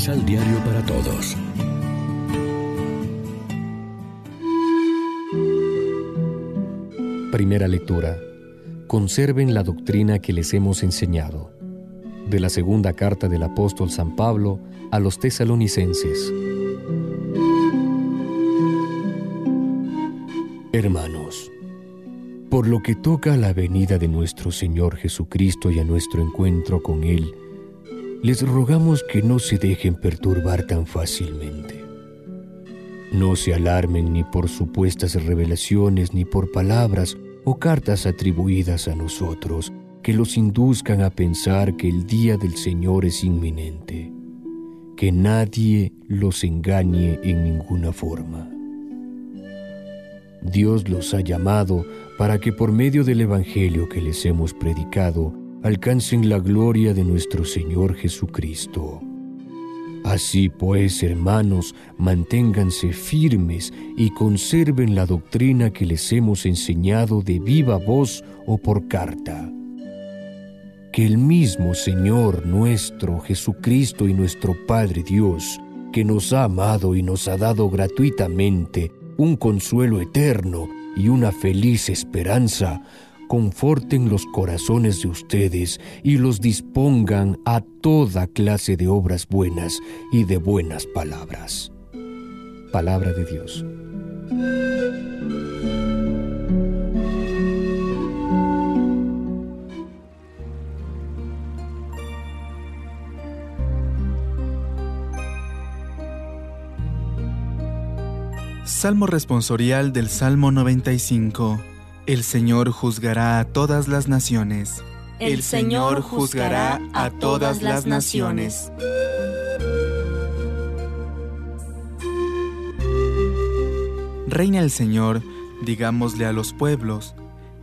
Misal Diario para Todos. Primera lectura. Conserven la doctrina que les hemos enseñado. De la segunda carta del apóstol San Pablo a los tesalonicenses. Hermanos, por lo que toca a la venida de nuestro Señor Jesucristo y a nuestro encuentro con Él, les rogamos que no se dejen perturbar tan fácilmente. No se alarmen ni por supuestas revelaciones, ni por palabras o cartas atribuidas a nosotros que los induzcan a pensar que el día del Señor es inminente. Que nadie los engañe en ninguna forma. Dios los ha llamado para que por medio del Evangelio que les hemos predicado alcancen la gloria de nuestro Señor Jesucristo. Así pues, hermanos, manténganse firmes y conserven la doctrina que les hemos enseñado de viva voz o por carta. Que el mismo Señor nuestro Jesucristo y nuestro Padre Dios, que nos ha amado y nos ha dado gratuitamente un consuelo eterno y una feliz esperanza, conforten los corazones de ustedes y los dispongan a toda clase de obras buenas y de buenas palabras. Palabra de Dios. Salmo responsorial del Salmo 95. El Señor juzgará a todas las naciones. El Señor juzgará a todas las naciones. Reina el Señor, digámosle a los pueblos.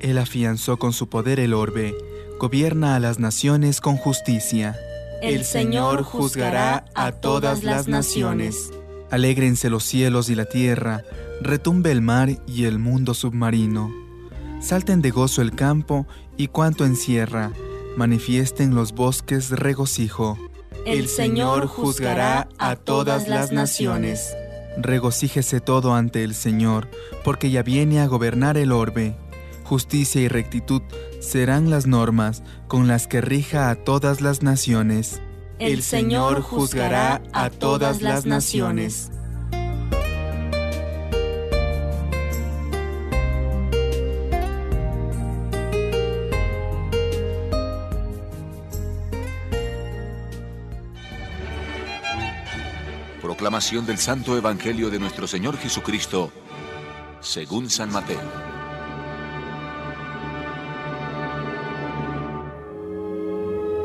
Él afianzó con su poder el orbe, gobierna a las naciones con justicia. El Señor juzgará a todas las naciones. Alégrense los cielos y la tierra, retumbe el mar y el mundo submarino. Salten de gozo el campo y cuanto encierra, manifiesten los bosques regocijo. El Señor juzgará a todas las naciones. Regocíjese todo ante el Señor, porque ya viene a gobernar el orbe. Justicia y rectitud serán las normas con las que rija a todas las naciones. El Señor juzgará a todas las naciones. Del Santo Evangelio de nuestro Señor Jesucristo, según San Mateo.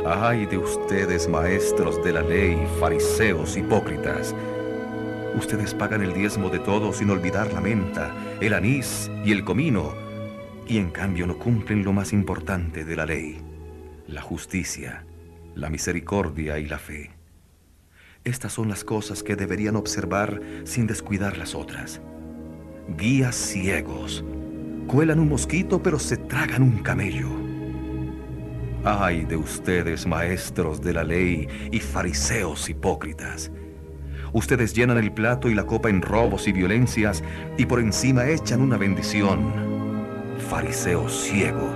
Ay de ustedes, maestros de la ley, fariseos, hipócritas. Ustedes pagan el diezmo de todo sin olvidar la menta, el anís y el comino, y en cambio no cumplen lo más importante de la ley, la justicia, la misericordia y la fe. Estas son las cosas que deberían observar sin descuidar las otras. Guías ciegos, cuelan un mosquito pero se tragan un camello. Ay de ustedes, maestros de la ley y fariseos hipócritas. Ustedes llenan el plato y la copa en robos y violencias y por encima echan una bendición. Fariseo ciego,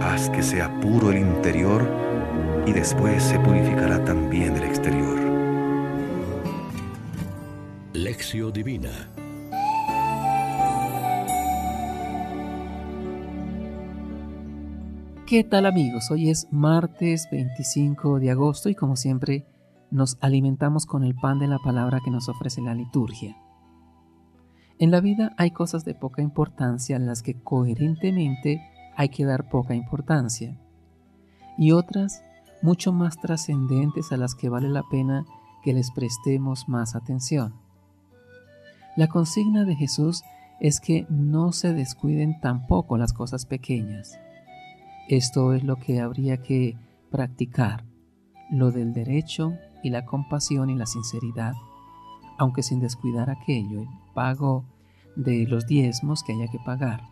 haz que sea puro el interior y después se purificará también el exterior. Divina ¿Qué tal amigos? Hoy es martes 25 de agosto y como siempre nos alimentamos con el pan de la palabra que nos ofrece la liturgia. En la vida hay cosas de poca importancia a las que coherentemente hay que dar poca importancia y otras mucho más trascendentes a las que vale la pena que les prestemos más atención. La consigna de Jesús es que no se descuiden tampoco las cosas pequeñas. Esto es lo que habría que practicar, lo del derecho y la compasión y la sinceridad, aunque sin descuidar aquello, el pago de los diezmos que haya que pagar.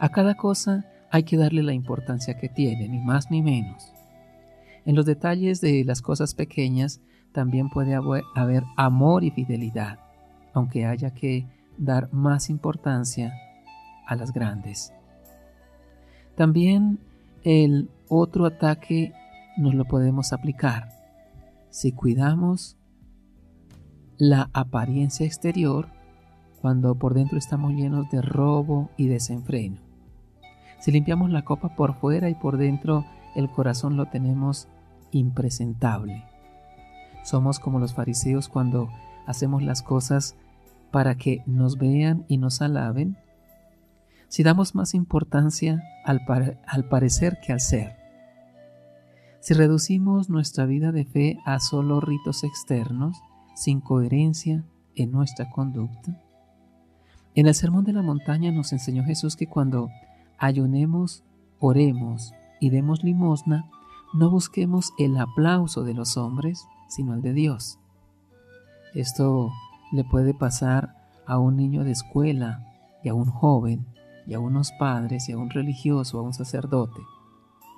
A cada cosa hay que darle la importancia que tiene, ni más ni menos. En los detalles de las cosas pequeñas también puede haber amor y fidelidad, aunque haya que dar más importancia a las grandes. También el otro ataque nos lo podemos aplicar si cuidamos la apariencia exterior cuando por dentro estamos llenos de robo y desenfreno. Si limpiamos la copa por fuera y por dentro el corazón lo tenemos impresentable. Somos como los fariseos cuando hacemos las cosas para que nos vean y nos alaben. Si damos más importancia al, al parecer que al ser. Si reducimos nuestra vida de fe a solo ritos externos, sin coherencia en nuestra conducta. En el Sermón de la Montaña nos enseñó Jesús que cuando ayunemos, oremos y demos limosna, no busquemos el aplauso de los hombres, sino el de Dios. Esto le puede pasar a un niño de escuela y a un joven y a unos padres y a un religioso, a un sacerdote.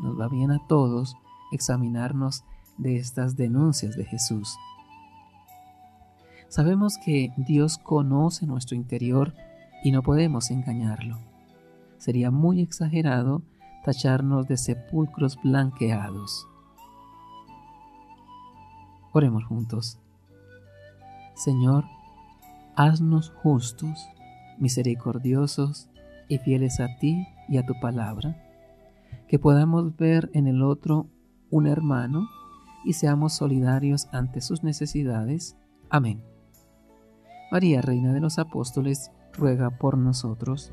Nos va bien a todos examinarnos de estas denuncias de Jesús. Sabemos que Dios conoce nuestro interior y no podemos engañarlo. Sería muy exagerado tacharnos de sepulcros blanqueados. Oremos juntos. Señor, haznos justos, misericordiosos y fieles a ti y a tu palabra, que podamos ver en el otro un hermano y seamos solidarios ante sus necesidades. Amén. María, Reina de los Apóstoles, ruega por nosotros.